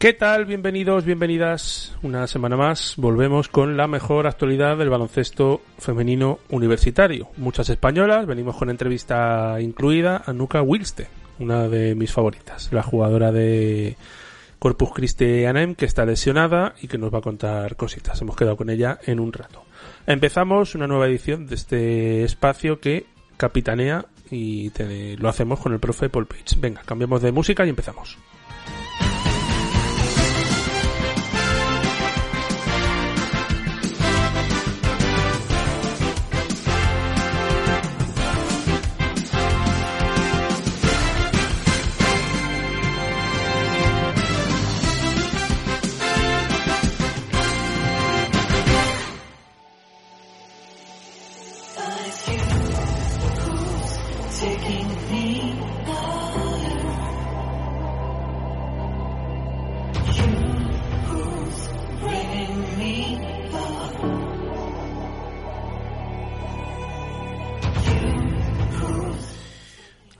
¿Qué tal? Bienvenidos, bienvenidas. Una semana más volvemos con la mejor actualidad del baloncesto femenino universitario. Muchas españolas, venimos con entrevista incluida a Nuka Wilste, una de mis favoritas, la jugadora de Corpus Christi Anem que está lesionada y que nos va a contar cositas. Hemos quedado con ella en un rato. Empezamos una nueva edición de este espacio que capitanea y lo hacemos con el profe Paul Page. Venga, cambiamos de música y empezamos.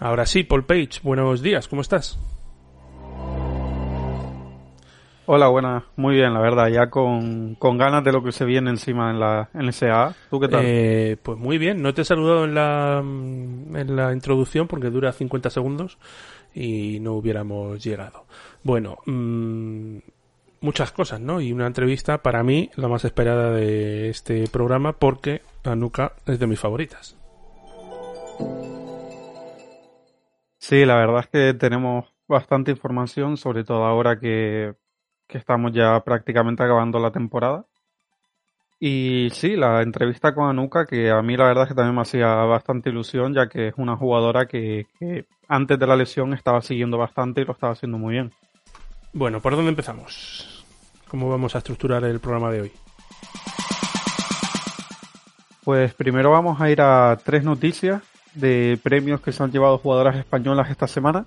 Ahora sí, Paul Page, buenos días, ¿cómo estás? Hola, buenas, muy bien, la verdad, ya con, ganas de lo que se viene encima en la NSA. ¿Tú qué tal? Eh, pues muy bien, no te he saludado en la, en la introducción porque dura 50 segundos y no hubiéramos llegado. Bueno, mmm, muchas cosas, ¿no? Y una entrevista para mí la más esperada de este programa porque Anuka es de mis favoritas. Sí, la verdad es que tenemos bastante información, sobre todo ahora que, estamos ya prácticamente acabando la temporada. Y sí, la entrevista con Anuka, que a mí la verdad es que también me hacía bastante ilusión, ya que es una jugadora que, que antes de la lesión estaba siguiendo bastante y lo estaba haciendo muy bien. Bueno, ¿por dónde empezamos? ¿Cómo vamos a estructurar el programa de hoy? Pues primero vamos a ir a tres noticias de premios que se han llevado jugadoras españolas esta semana,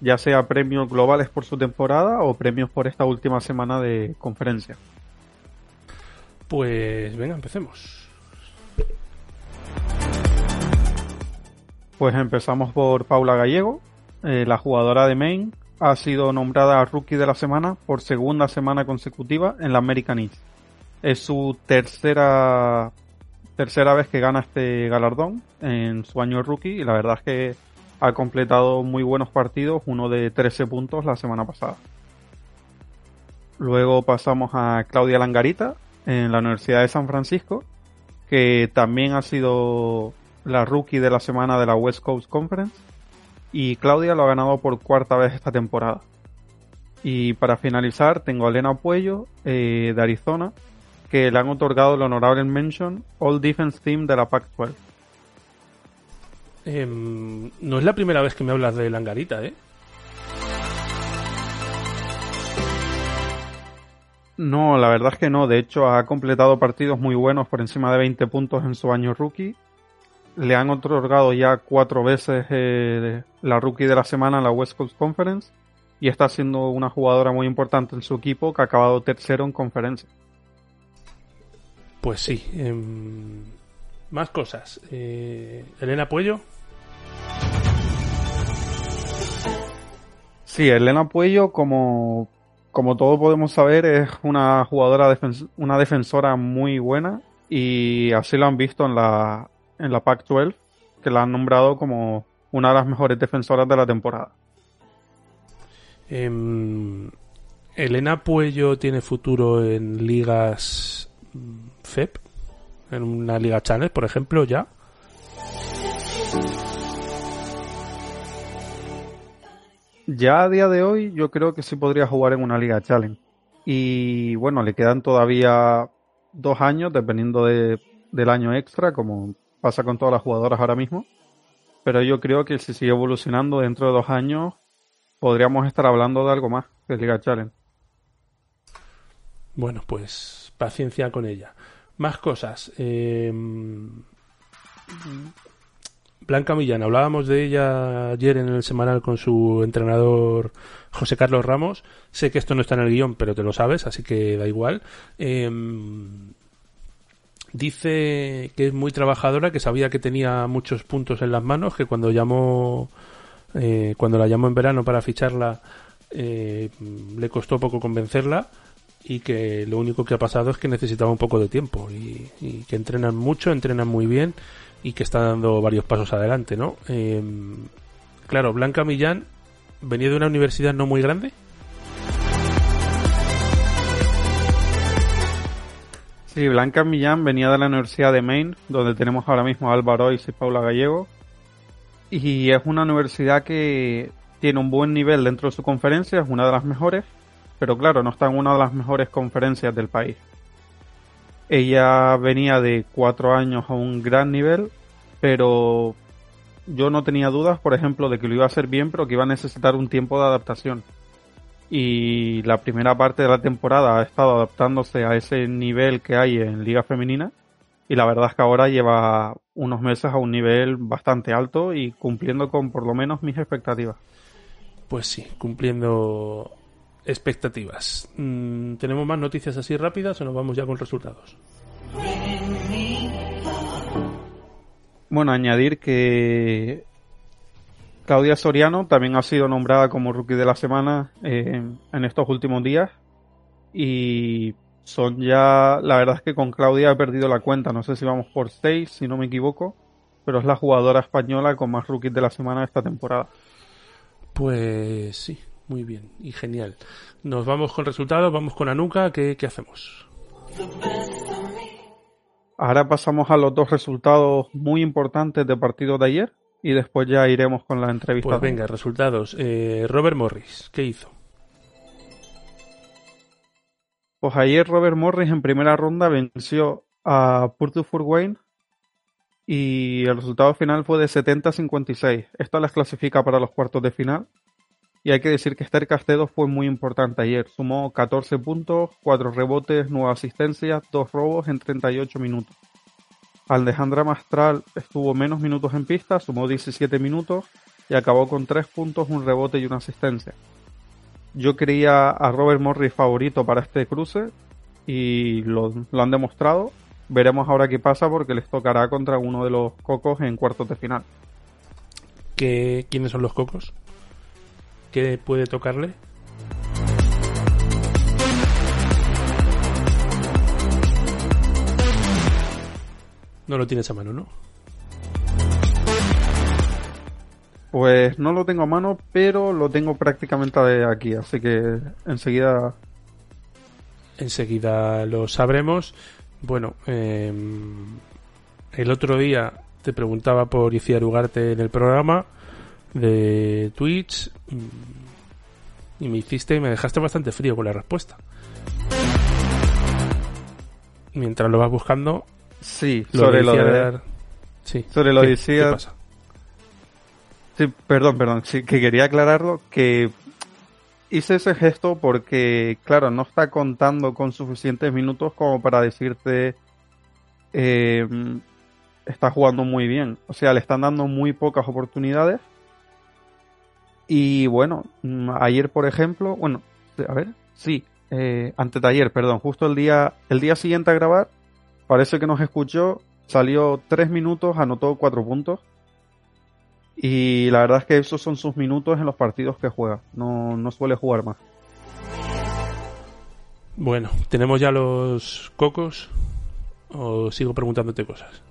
ya sea premios globales por su temporada o premios por esta última semana de conferencia. Pues venga, empecemos. Pues empezamos por Paula Gallego, eh, la jugadora de Maine, ha sido nombrada Rookie de la Semana por segunda semana consecutiva en la American East. Es su tercera tercera vez que gana este galardón en su año rookie y la verdad es que ha completado muy buenos partidos, uno de 13 puntos la semana pasada. Luego pasamos a Claudia Langarita en la Universidad de San Francisco, que también ha sido la rookie de la semana de la West Coast Conference y Claudia lo ha ganado por cuarta vez esta temporada. Y para finalizar tengo a Elena Puello eh, de Arizona, que le han otorgado el honorable mention All Defense Team de la Pac-12. Em, no es la primera vez que me hablas de Langarita, ¿eh? No, la verdad es que no. De hecho, ha completado partidos muy buenos por encima de 20 puntos en su año rookie. Le han otorgado ya cuatro veces eh, la rookie de la semana en la West Coast Conference y está siendo una jugadora muy importante en su equipo que ha acabado tercero en conferencia. Pues sí. Em, más cosas. Eh, Elena Puello. Sí, Elena Puello, como, como todos podemos saber, es una jugadora, una defensora muy buena y así lo han visto en la, en la Pac-12, que la han nombrado como una de las mejores defensoras de la temporada. Em, Elena Puello tiene futuro en ligas FEP, en una Liga Challenge, por ejemplo, ya. Ya a día de hoy yo creo que sí podría jugar en una Liga Challenge. Y bueno, le quedan todavía dos años, dependiendo de, del año extra, como pasa con todas las jugadoras ahora mismo. Pero yo creo que si sigue evolucionando dentro de dos años, podríamos estar hablando de algo más que Liga Challenge. Bueno, pues paciencia con ella. Más cosas. Eh, Blanca Millán, hablábamos de ella ayer en el semanal con su entrenador José Carlos Ramos. Sé que esto no está en el guion, pero te lo sabes, así que da igual. Em, dice que es muy trabajadora, que sabía que tenía muchos puntos en las manos, que cuando llamó, eh, cuando la llamó en verano para ficharla, eh, le costó poco convencerla y que lo único que ha pasado es que necesitaba un poco de tiempo y, que entrenan mucho, entrenan muy bien y que está dando varios pasos adelante, ¿no? Em, claro, Blanca Millán venía de una universidad no muy grande. Sí, Blanca Millán venía de la Universidad de Maine, donde tenemos ahora mismo a Álvaro y Paula Gallego. Y es una universidad que tiene un buen nivel dentro de su conferencia, es una de las mejores, pero claro, no está en una de las mejores conferencias del país. Ella venía de cuatro años a un gran nivel, pero yo no tenía dudas, por ejemplo, de que lo iba a hacer bien, pero que iba a necesitar un tiempo de adaptación. Y la primera parte de la temporada ha estado adaptándose a ese nivel que hay en Liga Femenina. Y la verdad es que ahora lleva unos meses a un nivel bastante alto y cumpliendo con por lo menos mis expectativas. Pues sí, cumpliendo expectativas. Mm, ¿Tenemos más noticias así rápidas o nos vamos ya con resultados? Bueno, añadir que Claudia Soriano también ha sido nombrada como rookie de la semana eh, en estos últimos días. Y son ya, la verdad es que con Claudia he perdido la cuenta, no sé si vamos por 6, si no me equivoco, pero es la jugadora española con más rookies de la semana de esta temporada. Pues sí, muy bien y genial. Nos vamos con resultados, vamos con Anuka, ¿qué, qué hacemos? Ahora pasamos a los dos resultados muy importantes de partido de ayer y después ya iremos con la entrevista. Pues venga, resultados. Eh, Robert Morris, ¿qué hizo? Pues ayer Robert Morris en primera ronda venció a Purtufur Wayne y el resultado final fue de 70-56. Esto las clasifica para los cuartos de final. Y hay que decir que Esther Castedo fue muy importante ayer. Sumó 14 puntos, 4 rebotes, 9 asistencias, 2 robos en 38 minutos. Alejandra Mastral estuvo menos minutos en pista, sumó 17 minutos y acabó con 3 puntos, un rebote y una asistencia. Yo creía a Robert Morris favorito para este cruce y lo, han demostrado. Veremos ahora qué pasa porque les tocará contra uno de los cocos en cuartos de final. ¿Qué, ¿Quiénes son los cocos? ¿Qué puede tocarle? No lo tienes a mano, ¿no? Pues no lo tengo a mano, pero lo tengo prácticamente aquí, así que enseguida... Enseguida lo sabremos. Bueno, em, el otro día te preguntaba por Iciar Ugarte en el programa de Twitch y me hiciste y me dejaste bastante frío con la respuesta. Mientras lo vas buscando, sí, sobre lo de... Sí. Sobre lo ¿Qué pasa? Sí, perdón, perdón. Sí, que quería aclararlo que hice ese gesto porque, claro, no está contando con suficientes minutos como para decirte eh, está jugando muy bien. O sea, le están dando muy pocas oportunidades. Y bueno, mm, ayer, por ejemplo, bueno, a ver, sí, eh, antes de ayer, perdón, justo el día, el día siguiente a grabar, parece que nos escuchó, salió tres minutos, anotó cuatro puntos. Y la verdad es que esos son sus minutos en los partidos que juega. No, no suele jugar más. Bueno, ¿tenemos ya los cocos? ¿O sigo preguntándote cosas?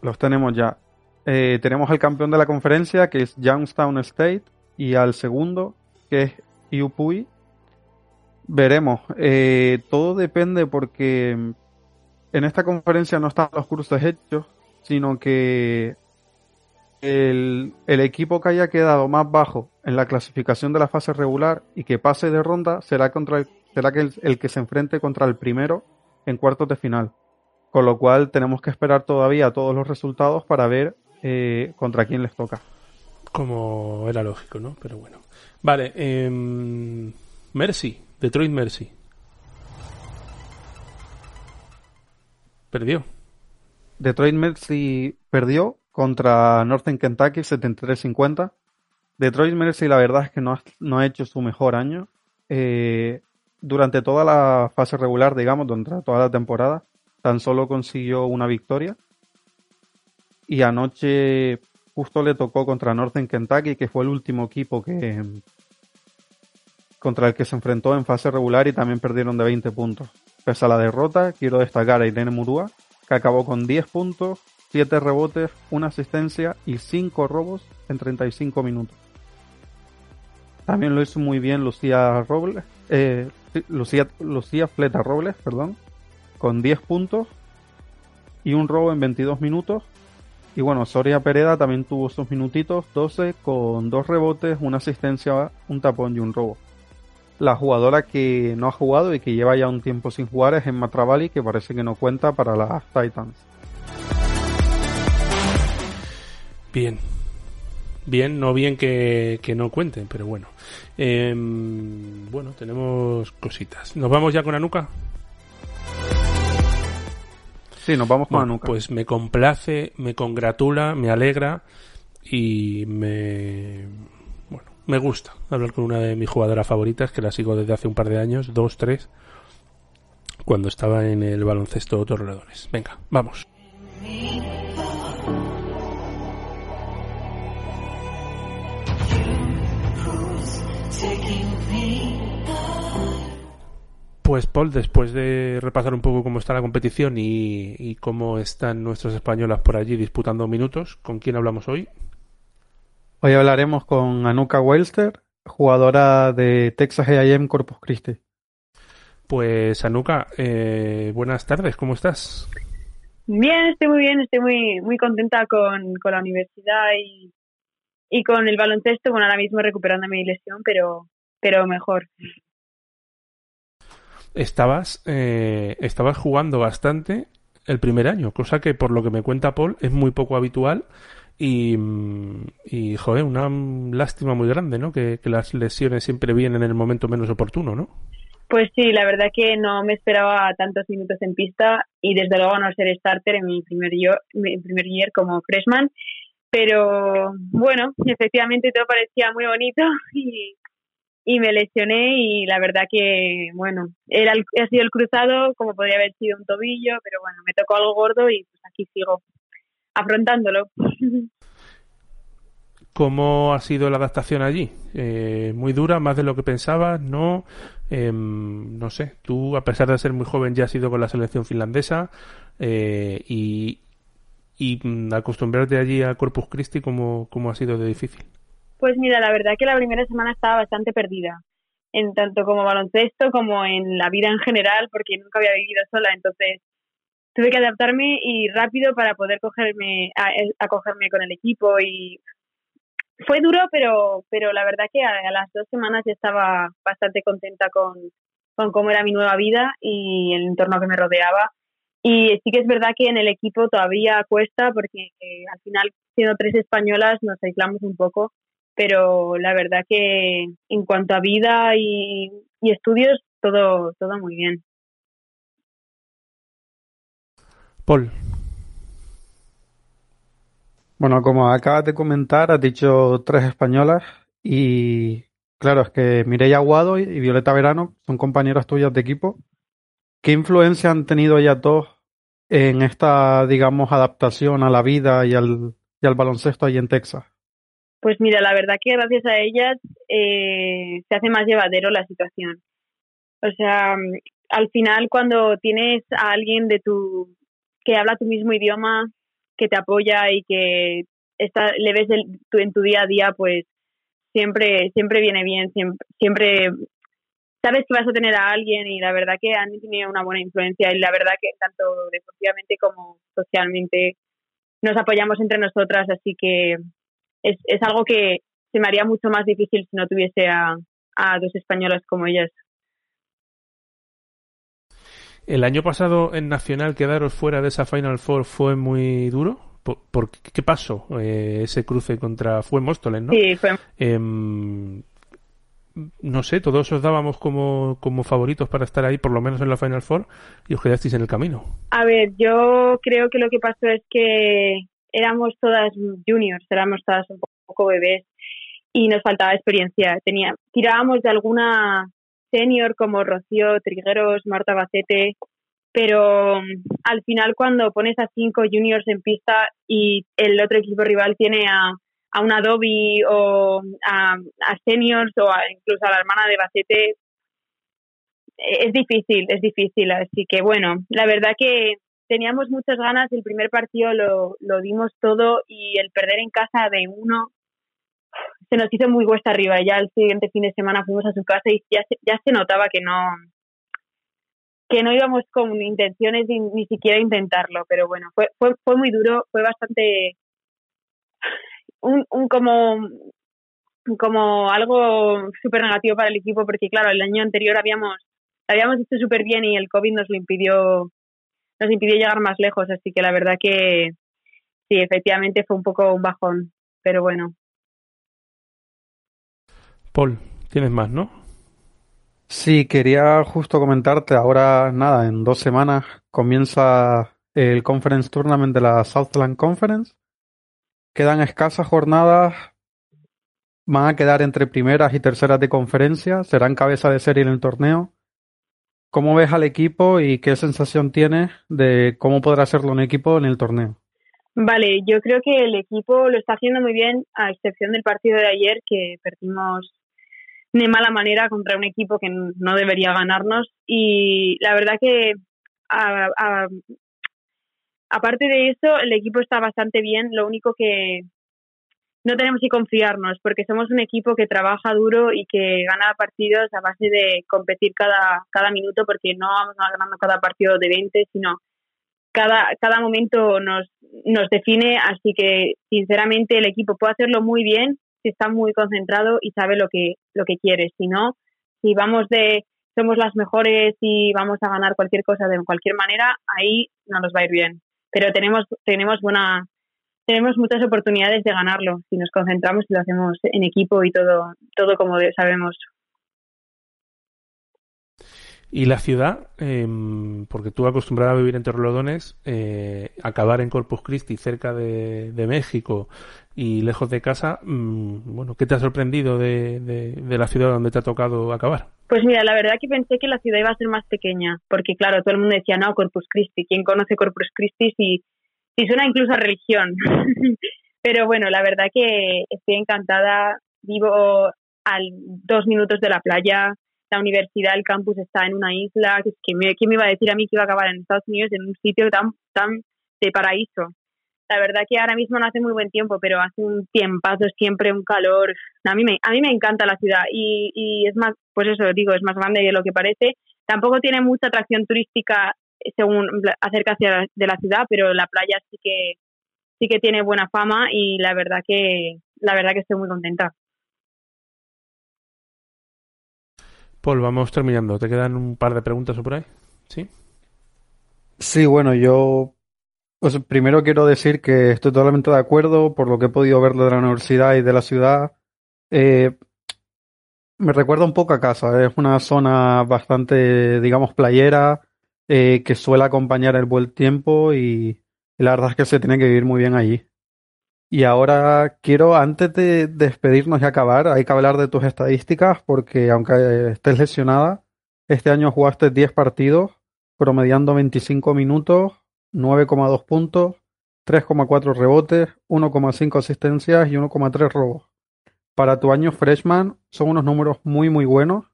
Los tenemos ya. Eh, tenemos al campeón de la conferencia, que es Youngstown State, y al segundo, que es UPUI. Veremos. Eh, todo depende porque en esta conferencia no están los cruces hechos, sino que el, equipo que haya quedado más bajo en la clasificación de la fase regular y que pase de ronda será, contra el, será que el, que se enfrente contra el primero en cuartos de final. Con lo cual tenemos que esperar todavía todos los resultados para ver eh, contra quién les toca. Como era lógico, ¿no? Pero bueno. Vale, eh, Mercy, Detroit Mercy. Perdió. Detroit Mercy perdió contra Northern Kentucky 73-50. Detroit Mercy la verdad es que no ha, hecho su mejor año. Eh, durante toda la fase regular, digamos, durante toda la temporada, tan solo consiguió una victoria. Y anoche justo le tocó contra Northern Kentucky, que fue el último equipo que contra el que se enfrentó en fase regular y también perdieron de 20 puntos. Pese a la derrota, quiero destacar a Irene Murúa, que acabó con 10 puntos, 7 rebotes, una asistencia y 5 robos en 35 minutos. También lo hizo muy bien Lucía Robles, eh, Lucía, Lucía Fleta Robles, perdón, con 10 puntos y un robo en 22 minutos. Y bueno, Soria Pereda también tuvo sus minutitos, 12 con dos rebotes, una asistencia, un tapón y un robo. La jugadora que no ha jugado y que lleva ya un tiempo sin jugar es Emma Travali, que parece que no cuenta para las Titans. Bien. Bien, no bien que, no cuenten, pero bueno. Em, bueno, tenemos cositas. ¿Nos vamos ya con Anuka? Sí, nos vamos con Anuka. Pues me complace, me congratula, me alegra y me bueno, me gusta hablar con una de mis jugadoras favoritas que la sigo desde hace un par de años, dos, tres, cuando estaba en el baloncesto Torrelodones. Venga, vamos. Pues Paul, después de repasar un poco cómo está la competición y, cómo están nuestros españolas por allí disputando minutos, ¿con quién hablamos hoy? Hoy hablaremos con Anuka Welster, jugadora de Texas A&M Corpus Christi. Pues Anuka, eh, buenas tardes, ¿cómo estás? Bien, estoy muy bien, estoy muy muy contenta con, con la universidad y, y con el baloncesto, bueno, ahora mismo recuperando mi lesión, pero, pero mejor. Estabas, eh, estabas jugando bastante el primer año, cosa que por lo que me cuenta Paul es muy poco habitual y, y joder, una lástima muy grande, ¿no? Que, que las lesiones siempre vienen en el momento menos oportuno, ¿no? Pues sí, la verdad que no me esperaba tantos minutos en pista y desde luego no ser starter en mi primer year, mi primer year como freshman pero bueno, efectivamente todo parecía muy bonito y, y me lesioné y la verdad que, bueno, era ha sido el cruzado como podría haber sido un tobillo, pero bueno, me tocó algo gordo y pues aquí sigo afrontándolo. ¿Cómo ha sido la adaptación allí? Eh, ¿Muy dura, más de lo que pensabas? ¿No? Em, no sé, tú a pesar de ser muy joven ya has ido con la selección finlandesa eh, y, y mm, acostumbrarte allí a Corpus Christi, ¿cómo, cómo ha sido de difícil? Pues mira, la verdad que la primera semana estaba bastante perdida, en tanto como baloncesto como en la vida en general, porque nunca había vivido sola, entonces tuve que adaptarme y rápido para poder cogerme, acogerme con el equipo y fue duro, pero, pero la verdad que a, las dos semanas ya estaba bastante contenta con, con cómo era mi nueva vida y el entorno que me rodeaba. Y sí que es verdad que en el equipo todavía cuesta porque eh, al final, siendo tres españolas, nos aislamos un poco, pero la verdad que en cuanto a vida y, estudios, todo, todo muy bien. Paul. Bueno, como acabas de comentar, has dicho tres españolas y claro, es que Mireia Aguado y Violeta Verano son compañeras tuyas de equipo ¿Qué influencia han tenido ellas dos en esta, digamos, adaptación a la vida y al, y al baloncesto ahí en Texas? Pues mira, la verdad que gracias a ellas eh, se hace más llevadero la situación. O sea, al final cuando tienes a alguien de tu que habla tu mismo idioma, que te apoya y que está, le ves en tu día a día, pues siempre siempre viene bien, siempre, siempre sabes que vas a tener a alguien y la verdad que han tenido una buena influencia y la verdad que tanto deportivamente como socialmente nos apoyamos entre nosotras, así que es, es algo que se me haría mucho más difícil si no tuviese a, a dos españolas como ellas. El año pasado en Nacional quedaros fuera de esa Final Four fue muy duro. ¿Por, qué pasó eh, ese cruce contra fue Móstoles, no? Sí, fue. Eh, no sé, todos os dábamos como, como favoritos para estar ahí, por lo menos en la Final Four, y os quedasteis en el camino. A ver, yo creo que lo que pasó es que éramos todas juniors, éramos todas un poco bebés y nos faltaba experiencia. Tenía, tirábamos de alguna senior como Rocío Trigueros, Marta Bacete, pero mm, al final cuando pones a cinco juniors en pista y el otro equipo rival tiene a, a una Adobe o a, a seniors o incluso a la hermana de Bacete, e, es difícil, es difícil. Así que bueno, la verdad que teníamos muchas ganas, el primer partido lo, lo dimos todo y el perder en casa de uno se nos hizo muy cuesta arriba. Ya el siguiente fin de semana fuimos a su casa y ya se, ya se notaba que no que no íbamos con intenciones de ni siquiera intentarlo, pero bueno, fue, fue, fue muy duro, fue bastante un, un como como algo súper negativo para el equipo porque claro, el año anterior habíamos habíamos hecho súper bien y el COVID nos lo impidió nos impidió llegar más lejos, así que la verdad que sí, efectivamente fue un poco un bajón, pero bueno. Paul, tienes más, ¿no? Sí, quería justo comentarte, ahora nada, en dos semanas comienza el Conference Tournament de la Southland Conference. Quedan escasas jornadas, van a quedar entre primeras y terceras de conferencia, serán cabeza de serie en el torneo. ¿Cómo ves al equipo y qué sensación tienes de cómo podrá hacerlo un equipo en el torneo? Vale, yo creo que el equipo lo está haciendo muy bien, a excepción del partido de ayer que perdimos de mala manera contra un equipo que no debería ganarnos. Y la verdad que, aparte de eso, el equipo está bastante bien. Lo único que no tenemos que confiarnos porque somos un equipo que trabaja duro y que gana partidos a base de competir cada, cada minuto porque no vamos ganando cada partido de 20, sino cada, cada momento nos, nos define. Así que, sinceramente, el equipo puede hacerlo muy bien si está muy concentrado y sabe lo que, lo que quiere. Si no, si vamos de somos las mejores y vamos a ganar cualquier cosa de cualquier manera, ahí no nos va a ir bien. Pero tenemos, tenemos buena, tenemos muchas oportunidades de ganarlo si nos concentramos y lo hacemos en equipo y todo, todo como sabemos. Y la ciudad, em, porque tú acostumbrada a vivir en Torrelodones, eh, acabar en Corpus Christi, cerca de, México y lejos de casa, mm, bueno, ¿qué te ha sorprendido de, de, la ciudad donde te ha tocado acabar? Pues mira, la verdad que pensé que la ciudad iba a ser más pequeña, porque claro, todo el mundo decía, no, Corpus Christi, ¿quién conoce Corpus Christi si, si suena incluso a religión? Pero bueno, la verdad que estoy encantada, vivo a dos minutos de la playa, la universidad, el campus está en una isla, que me, ¿quién me iba a decir a mí que iba a acabar en Estados Unidos en un sitio tan, tan de paraíso? La verdad que ahora mismo no hace muy buen tiempo, pero hace un tiempazo, siempre un calor. A mí me, a mí me encanta la ciudad y, y es más, pues eso digo, es más grande de lo que parece. Tampoco tiene mucha atracción turística según acerca de la ciudad, pero la playa sí que sí que tiene buena fama y la verdad que la verdad que estoy muy contenta. Paul, vamos terminando. ¿Te quedan un par de preguntas por ahí? Sí. Sí, bueno, yo pues primero quiero decir que estoy totalmente de acuerdo por lo que he podido ver de la universidad y de la ciudad. Eh, me recuerda un poco a casa. Es una zona bastante, digamos, playera eh, que suele acompañar el buen tiempo y la verdad es que se tiene que vivir muy bien allí. Y ahora quiero, antes de despedirnos y acabar, hay que hablar de tus estadísticas porque aunque estés lesionada, este año jugaste 10 partidos, promediando 25 minutos, 9,2 puntos, 3,4 rebotes, 1,5 asistencias y 1,3 robos. Para tu año freshman son unos números muy muy buenos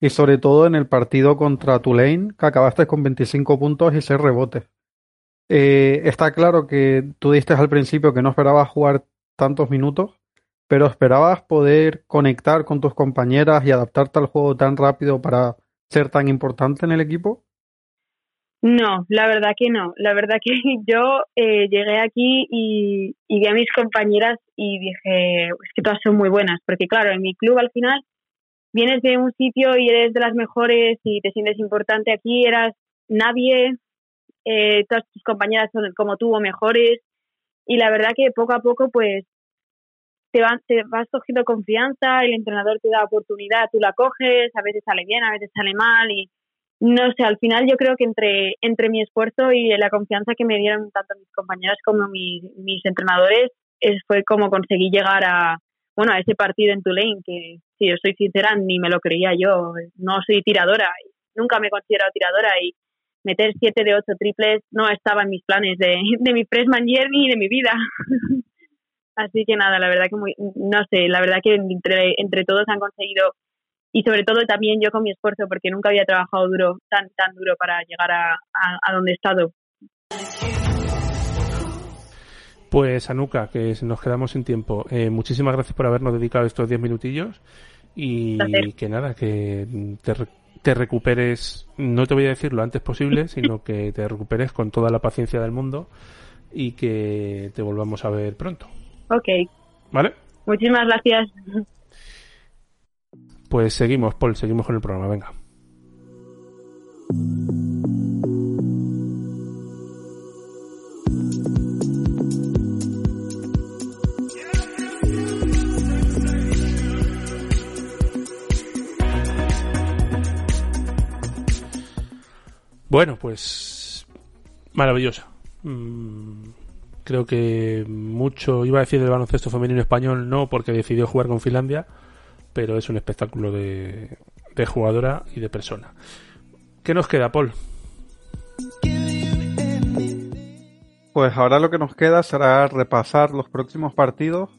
y sobre todo en el partido contra Tulane que acabaste con 25 puntos y 6 rebotes. Eh, está claro que tú diste al principio que no esperabas jugar tantos minutos, pero esperabas poder conectar con tus compañeras y adaptarte al juego tan rápido para ser tan importante en el equipo. No, la verdad que no. La verdad que yo eh, llegué aquí y, y, vi a mis compañeras y dije, es que todas son muy buenas, porque claro, en mi club al final vienes de un sitio y eres de las mejores y te sientes importante. Aquí eras nadie, eh, todas tus compañeras son como tú o mejores y la verdad que poco a poco pues te, te vas cogiendo confianza, el entrenador te da oportunidad, tú la coges, a veces sale bien, a veces sale mal y no sé, al final yo creo que entre, entre mi esfuerzo y la confianza que me dieron tanto mis compañeras como mis, mis entrenadores es, fue como conseguí llegar a, bueno, a ese partido en Tulane, que si yo soy sincera, ni me lo creía yo. No soy tiradora, nunca me he considerado tiradora y meter 7 de 8 triples no estaba en mis planes de, de mi freshman year ni de mi vida. Así que nada, la verdad que muy, no sé, la verdad que entre, entre todos han conseguido y sobre todo también yo con mi esfuerzo porque nunca había trabajado duro, tan, tan duro para llegar a, a, donde he estado. Pues Anuka, que nos quedamos sin tiempo, eh, muchísimas gracias por habernos dedicado estos 10 minutillos y que nada, que te, te recuperes, no te voy a decir lo antes posible, sino que te recuperes con toda la paciencia del mundo y que te volvamos a ver pronto. Ok. ¿Vale? Muchísimas gracias. Pues seguimos, Paul, seguimos con el programa, venga. Bueno, pues maravillosa. Mm, creo que mucho, iba a decir del baloncesto femenino español, no porque decidió jugar con Finlandia, pero es un espectáculo de, de jugadora y de persona. ¿Qué nos queda, Paul? Pues ahora lo que nos queda será repasar los próximos partidos,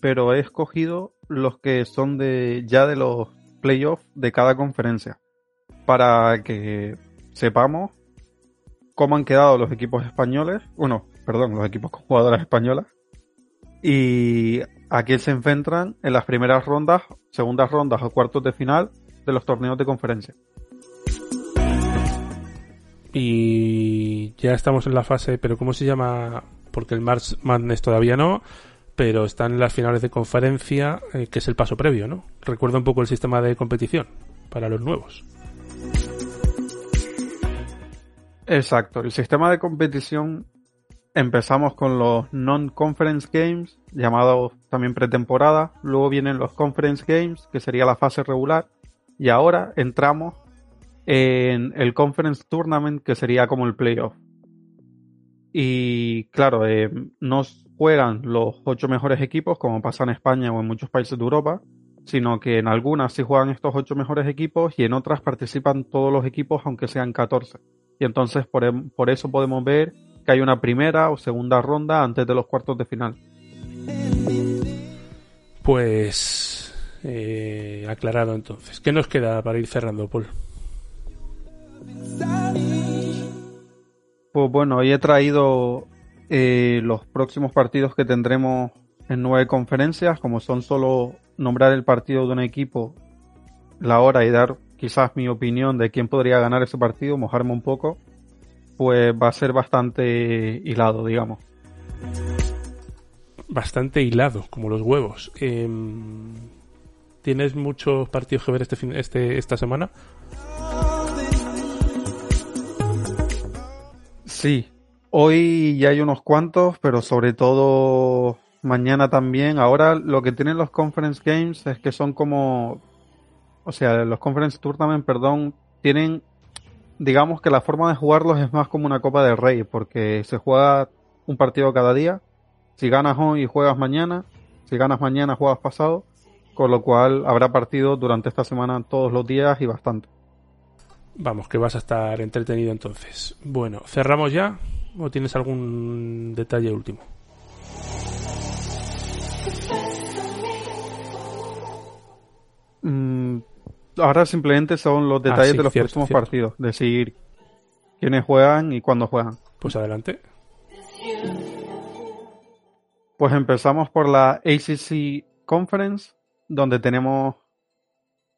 pero he escogido los que son de ya de los playoffs de cada conferencia para que sepamos cómo han quedado los equipos españoles, bueno, perdón, los equipos con jugadoras españolas y a quién se enfrentan en las primeras rondas, segundas rondas o cuartos de final de los torneos de conferencia. Y ya estamos en la fase, pero ¿cómo se llama? Porque el March Madness todavía no, pero están en las finales de conferencia, eh, que es el paso previo, ¿no? Recuerda un poco el sistema de competición para los nuevos. Exacto, el sistema de competición empezamos con los non-conference games, llamados también pretemporada, luego vienen los conference games, que sería la fase regular, y ahora entramos en el conference tournament, que sería como el playoff. Y claro, eh, no juegan los ocho mejores equipos, como pasa en España o en muchos países de Europa, sino que en algunas sí juegan estos ocho mejores equipos y en otras participan todos los equipos, aunque sean 14 y entonces por, por eso podemos ver que hay una primera o segunda ronda antes de los cuartos de final. Pues eh, aclarado entonces. ¿Qué nos queda para ir cerrando, Paul? Pues bueno, hoy he traído eh, los próximos partidos que tendremos en nueve conferencias, como son solo nombrar el partido de un equipo, la hora y dar quizás mi opinión de quién podría ganar ese partido, mojarme un poco, pues va a ser bastante hilado, digamos. Bastante hilado, como los huevos. Em, ¿Tienes muchos partidos que ver este, fin, este esta semana? Sí, hoy ya hay unos cuantos, pero sobre todo mañana también. Ahora lo que tienen los conference games es que son como o sea, los Conference Tournament, perdón, tienen, digamos que la forma de jugarlos es más como una Copa del Rey, porque se juega un partido cada día. Si ganas hoy, juegas mañana. Si ganas mañana, juegas pasado. Con lo cual habrá partido durante esta semana todos los días y bastante. Vamos, que vas a estar entretenido entonces. Bueno, ¿cerramos ya? ¿O tienes algún detalle último? Ahora simplemente son los detalles ah, de los próximos partidos. Decir quiénes juegan y cuándo juegan. Pues adelante. Pues empezamos por la ACC Conference, donde tenemos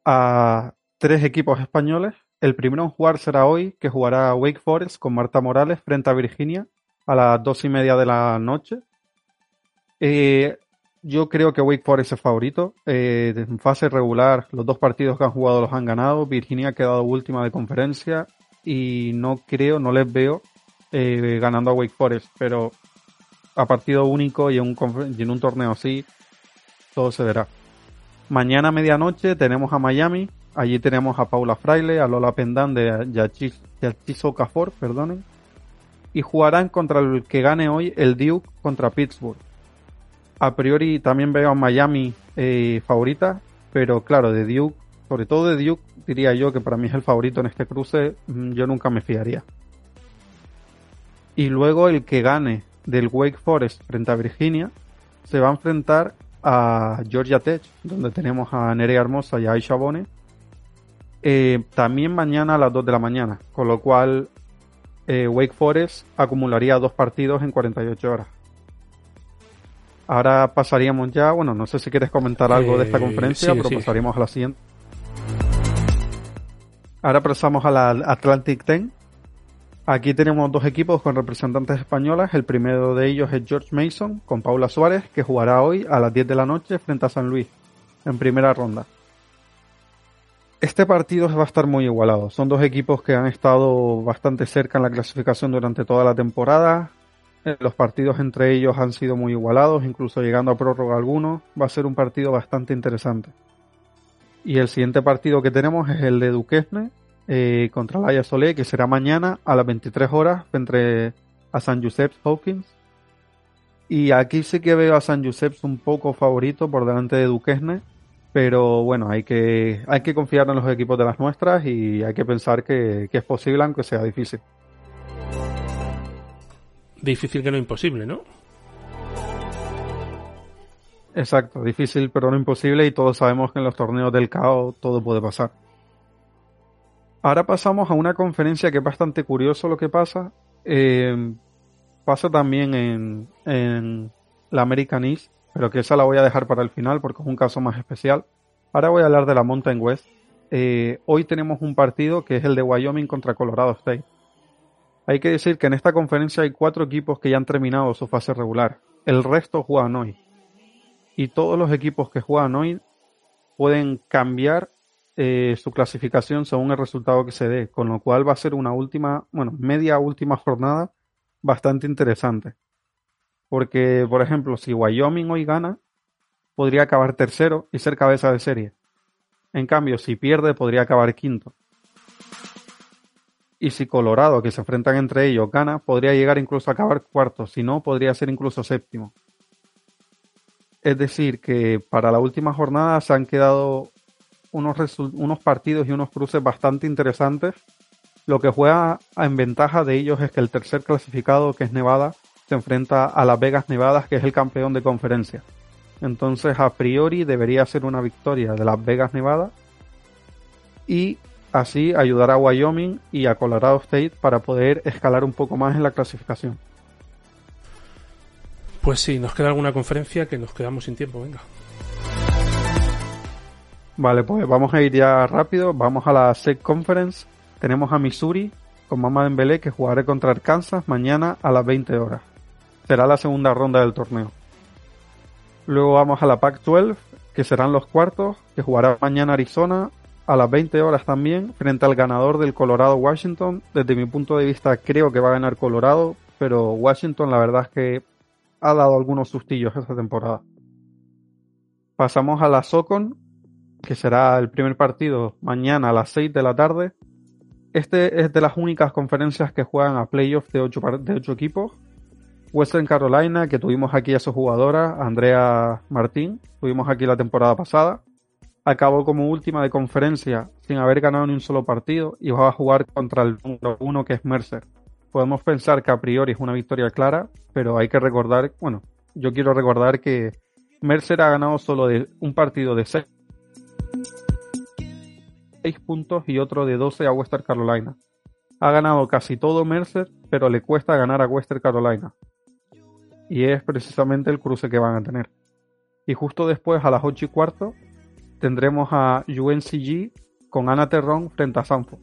a tres equipos españoles. El primero en jugar será hoy, que jugará Wake Forest con Marta Morales frente a Virginia a las dos y media de la noche. Eh, yo creo que Wake Forest es favorito. Eh, en fase regular, los dos partidos que han jugado los han ganado. Virginia ha quedado última de conferencia y no creo, no les veo eh, ganando a Wake Forest. Pero a partido único y en, un, en un torneo así, todo se verá. Mañana a medianoche tenemos a Miami. Allí tenemos a Paula Fraile, a Lola Pendan de Yachizo Cafor, perdonen. Y jugarán contra el que gane hoy el Duke contra Pittsburgh a priori también veo a Miami eh, favorita, pero claro, de Duke, sobre todo de Duke, diría yo que para mí es el favorito en este cruce, mm, yo nunca me fiaría. Y luego el que gane del Wake Forest frente a Virginia se va a enfrentar a Georgia Tech, donde tenemos a Nerea Hermosa y a Aisha Bone. Eh, también mañana a las 2 de la mañana, con lo cual eh, Wake Forest acumularía dos partidos en 48 horas. Ahora pasaríamos ya, bueno, no sé si quieres comentar algo de esta Eh, conferencia, sí, pero sí. pasaríamos a la siguiente. Ahora pasamos a la Atlantic 10. Aquí tenemos dos equipos con representantes españolas. El primero de ellos es George Mason con Paula Suárez, que jugará hoy a las 10 de la noche frente a San Luis, en primera ronda. Este partido va a estar muy igualado. Son dos equipos que han estado bastante cerca en la clasificación durante toda la temporada. Los partidos entre ellos han sido muy igualados, incluso llegando a prórroga algunos. Va a ser un partido bastante interesante. Y el siguiente partido que tenemos es el de Duquesne eh, contra Laia Solé, que será mañana a las 23 horas entre a San Joseph Hawkins. Y aquí sí que veo a San Joseph un poco favorito por delante de Duquesne, pero bueno, hay que, hay que confiar en los equipos de las nuestras y hay que pensar que, que es posible aunque sea difícil. Difícil que no imposible, ¿no? Exacto, difícil pero no imposible y todos sabemos que en los torneos del caos todo puede pasar. Ahora pasamos a una conferencia que es bastante curioso lo que pasa. Eh, pasa también en, en la American East, pero que esa la voy a dejar para el final porque es un caso más especial. Ahora voy a hablar de la Mountain West. Eh, hoy tenemos un partido que es el de Wyoming contra Colorado State. Hay que decir que en esta conferencia hay cuatro equipos que ya han terminado su fase regular. El resto juegan hoy. Y todos los equipos que juegan hoy pueden cambiar eh, su clasificación según el resultado que se dé, con lo cual va a ser una última, bueno, media última jornada bastante interesante. Porque, por ejemplo, si Wyoming hoy gana, podría acabar tercero y ser cabeza de serie. En cambio, si pierde, podría acabar quinto. Y si Colorado, que se enfrentan entre ellos, gana, podría llegar incluso a acabar cuarto. Si no, podría ser incluso séptimo. Es decir, que para la última jornada se han quedado unos, unos partidos y unos cruces bastante interesantes. Lo que juega en ventaja de ellos es que el tercer clasificado, que es Nevada, se enfrenta a Las Vegas Nevadas, que es el campeón de conferencia. Entonces, a priori, debería ser una victoria de Las Vegas Nevada. Y así ayudar a Wyoming y a Colorado State para poder escalar un poco más en la clasificación. Pues sí, nos queda alguna conferencia que nos quedamos sin tiempo, venga. Vale, pues vamos a ir ya rápido. Vamos a la SEC Conference. Tenemos a Missouri con Mama Dembélé que jugará contra Arkansas mañana a las 20 horas. Será la segunda ronda del torneo. Luego vamos a la Pac-12 que serán los cuartos que jugará mañana Arizona a las 20 horas también frente al ganador del Colorado Washington. Desde mi punto de vista creo que va a ganar Colorado, pero Washington la verdad es que ha dado algunos sustillos esta temporada. Pasamos a la SOCON que será el primer partido mañana a las 6 de la tarde. Este es de las únicas conferencias que juegan a playoffs de 8, de ocho equipos. Western Carolina, que tuvimos aquí a su jugadora, Andrea Martín, tuvimos aquí la temporada pasada. Acabó como última de conferencia sin haber ganado ni un solo partido y va a jugar contra el número uno que es Mercer. Podemos pensar que a priori es una victoria clara, pero hay que recordar, bueno, yo quiero recordar que Mercer ha ganado solo de un partido de 6 6 puntos y otro de 12 a Western Carolina. Ha ganado casi todo Mercer, pero le cuesta ganar a Western Carolina. Y es precisamente el cruce que van a tener. Y justo después, a las 8 y cuarto, tendremos a UNCG con Ana Terrón frente a Sanford.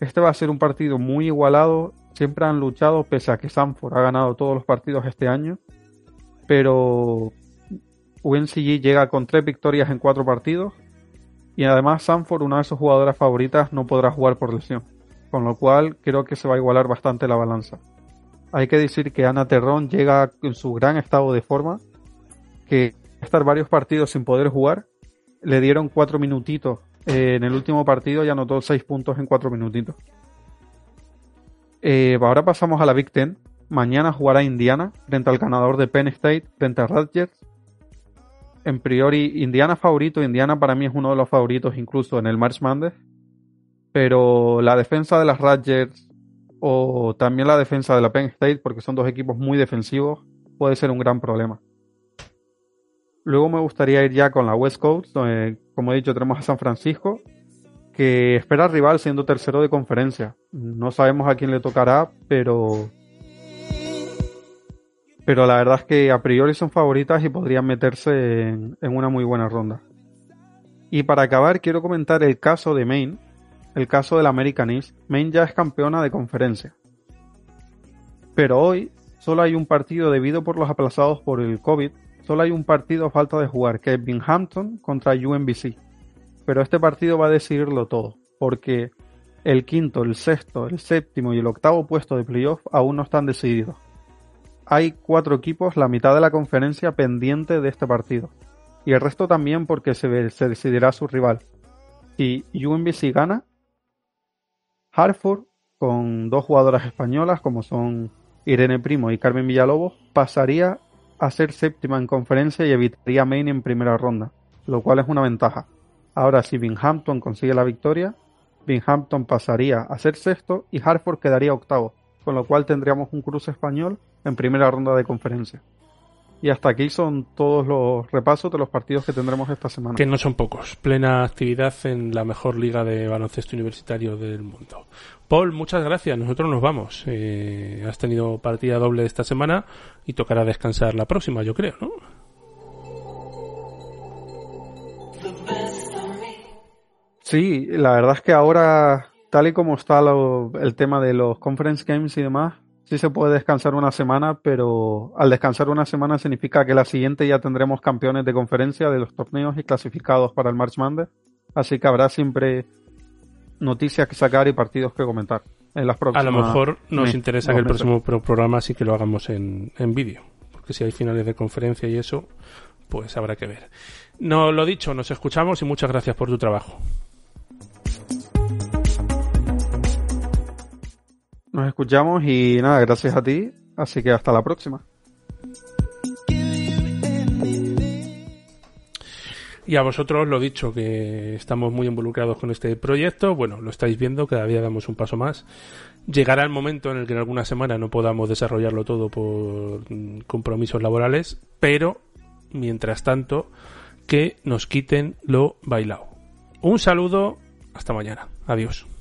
Este va a ser un partido muy igualado. Siempre han luchado, pese a que Sanford ha ganado todos los partidos este año. Pero UNCG llega con tres victorias en cuatro partidos y además Sanford, una de sus jugadoras favoritas, no podrá jugar por lesión. Con lo cual creo que se va a igualar bastante la balanza. Hay que decir que Ana Terrón llega en su gran estado de forma, que estar varios partidos sin poder jugar, le dieron cuatro minutitos. Eh, en el último partido ya anotó seis puntos en cuatro minutitos. Eh, ahora pasamos a la Big Ten. Mañana jugará Indiana frente al ganador de Penn State, frente a Rutgers en priori, Indiana favorito. Indiana para mí es uno de los favoritos incluso en el March Madness. Pero la defensa de las Rutgers o también la defensa de la Penn State, porque son dos equipos muy defensivos, puede ser un gran problema. Luego me gustaría ir ya con la West Coast, donde, como he dicho, tenemos a San Francisco, que espera rival siendo tercero de conferencia. No sabemos a quién le tocará, pero. Pero la verdad es que a priori son favoritas y podrían meterse en, en una muy buena ronda. Y para acabar, quiero comentar el caso de Maine, el caso del American East. Maine ya es campeona de conferencia. Pero hoy solo hay un partido debido por los aplazados por el COVID. Solo hay un partido a falta de jugar, que es Binghamton contra UNBC pero este partido va a decidirlo todo, porque el quinto, el sexto, el séptimo y el octavo puesto de playoff aún no están decididos. Hay cuatro equipos, la mitad de la conferencia pendiente de este partido, y el resto también porque se, decidirá su rival. Si UNBC gana, Hartford, con dos jugadoras españolas como son Irene Primo y Carmen Villalobos, pasaría a ser séptima en conferencia y evitaría Maine en primera ronda, lo cual es una ventaja. Ahora, si Binghamton consigue la victoria, Binghamton pasaría a ser sexto y Hartford quedaría octavo, con lo cual tendríamos un cruce español en primera ronda de conferencia. Y hasta aquí son todos los repasos de los partidos que tendremos esta semana. Que no son pocos. Plena actividad en la mejor liga de baloncesto universitario del mundo. Paul, muchas gracias. Nosotros nos vamos. Eh, has tenido partida doble esta semana y tocará descansar la próxima, yo creo, ¿no? Sí, la verdad es que ahora, tal y como está el tema de los conference games y demás, sí se puede descansar una semana, pero al descansar una semana significa que la siguiente ya tendremos campeones de conferencia de los torneos y clasificados para el March Monday. Así que habrá siempre noticias que sacar y partidos que comentar. En las próximas A lo mejor nos interesa que el próximo programa sí que lo hagamos en, en vídeo. Porque si hay finales de conferencia y eso, pues habrá que ver. No lo dicho, nos escuchamos y muchas gracias por tu trabajo. Nos escuchamos y nada, gracias a ti. Así que hasta la próxima. Y a vosotros lo dicho, que estamos muy involucrados con este proyecto. Bueno, lo estáis viendo, cada día damos un paso más. Llegará el momento en el que en alguna semana no podamos desarrollarlo todo por compromisos laborales, pero mientras tanto, que nos quiten lo bailado. Un saludo, hasta mañana. Adiós.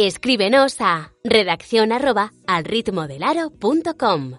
Escríbenos a redacción arroba al ritmo del aro punto com.